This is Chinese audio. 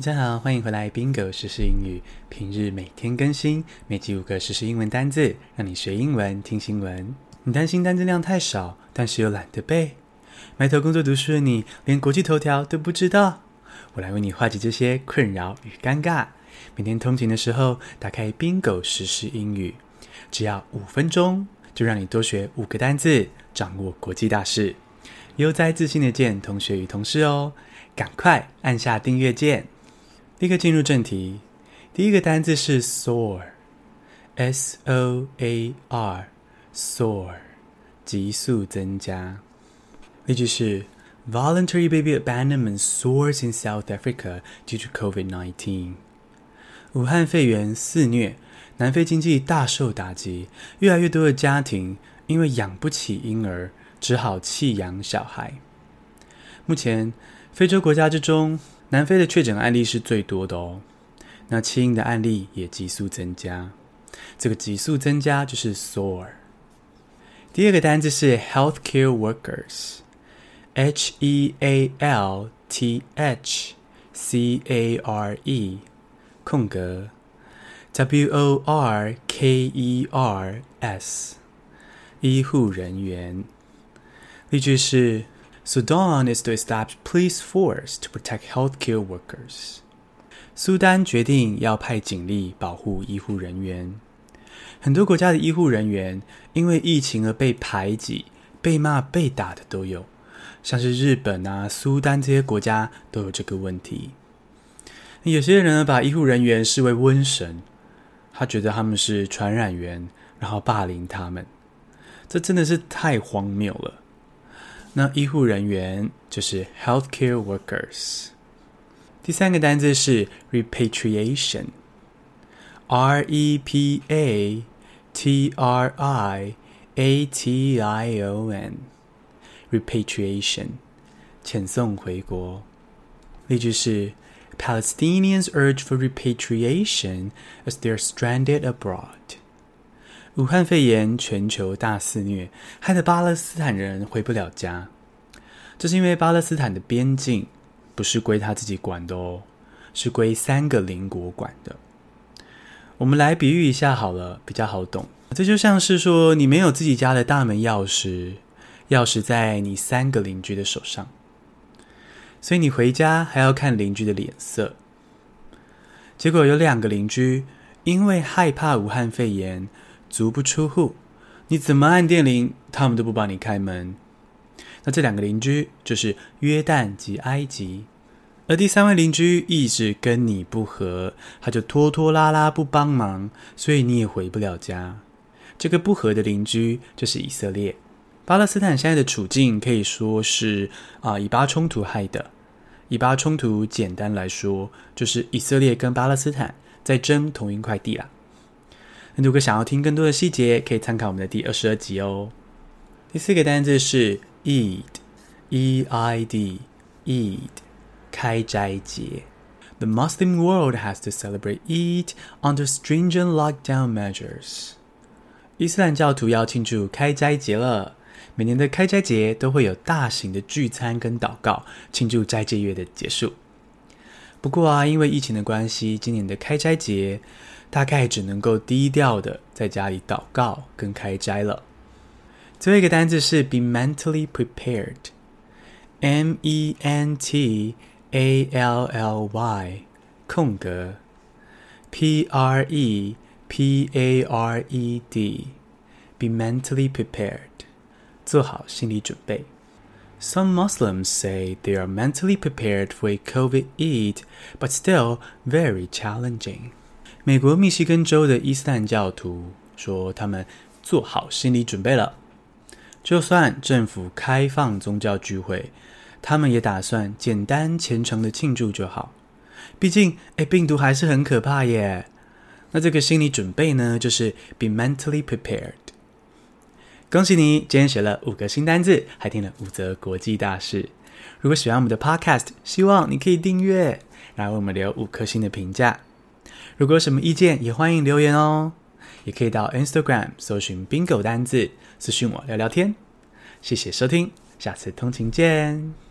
大家好，欢迎回来 Bingo 时英语。平日每天更新，每集五个时事英文单字，让你学英文、听新闻。你担心单字量太少，但是又懒得背，埋头工作读书的你，连国际头条都不知道。我来为你化解这些困扰与尴尬。每天通勤的时候，打开 Bingo 时英语，只要五分钟，就让你多学五个单字，掌握国际大事。悠哉自信的见同学与同事哦，赶快按下订阅键。立刻进入正题，第一个单字是 soar，s o a r，soar，急速增加。例句是：Voluntary baby abandonment soars in South Africa due to COVID-19。武汉肺炎肆虐，南非经济大受打击，越来越多的家庭因为养不起婴儿，只好弃养小孩。目前，非洲国家之中，南非的确诊案例是最多的哦，那弃婴的案例也急速增加。这个急速增加就是 soar。第二个单字是 healthcare workers，H E A L T H C A R E 空格 W O R K E R S 医护人员。例句是。Sudan is to establish police force to protect healthcare workers. 苏丹决定要派警力保护医护人员。很多国家的医护人员因为疫情而被排挤、被骂、被打的都有，像是日本啊、苏丹这些国家都有这个问题。有些人呢，把医护人员视为瘟神，他觉得他们是传染源，然后霸凌他们，这真的是太荒谬了。那医护人员就是 healthcare workers。第三个单字是 repatriation，r e p a t r i a t i o n，repatriation，遣送回国。例句是：Palestinians urge for repatriation as they are stranded abroad。 武汉肺炎全球大肆虐，害得巴勒斯坦人回不了家。这是因为巴勒斯坦的边境不是归他自己管的哦，是归三个邻国管的。我们来比喻一下好了，比较好懂。这就像是说，你没有自己家的大门钥匙，钥匙在你三个邻居的手上，所以你回家还要看邻居的脸色。结果有两个邻居因为害怕武汉肺炎，足不出户，你怎么按电铃，他们都不帮你开门。那这两个邻居就是约旦及埃及，而第三位邻居一直跟你不和，他就拖拖拉拉不帮忙，所以你也回不了家。这个不和的邻居就是以色列。巴勒斯坦现在的处境可以说是啊，以巴冲突害的。以巴冲突简单来说，就是以色列跟巴勒斯坦在争同一块地啦。如果想要听更多的细节，可以参考我们的第二十二集哦。第四个单字是 Eid，E-I-D，Eid，开斋节。The Muslim world has to celebrate Eid under stringent lockdown measures。伊斯兰教徒要庆祝开斋节了。每年的开斋节都会有大型的聚餐跟祷告，庆祝斋戒月的结束。不过啊，因为疫情的关系，今年的开斋节大概只能够低调的在家里祷告跟开斋了。最后一个单字是 be mentally prepared，M-E-N-T-A-L-L-Y 空格 P-R-E-P-A-R-E-D，be mentally prepared，做好心理准备。Some Muslims say they are mentally prepared for a COVID Eid, but still very challenging. 美国密西根州的伊斯兰教徒说，他们做好心理准备了，就算政府开放宗教聚会，他们也打算简单虔诚的庆祝就好。毕竟，哎，病毒还是很可怕耶。那这个心理准备呢，就是 be mentally prepared。恭喜你，今天学了五个新单字，还听了五则国际大事。如果喜欢我们的 Podcast，希望你可以订阅，然后为我们留五颗星的评价。如果有什么意见，也欢迎留言哦。也可以到 Instagram 搜寻 Bingo 单字，私讯我聊聊天。谢谢收听，下次通勤见。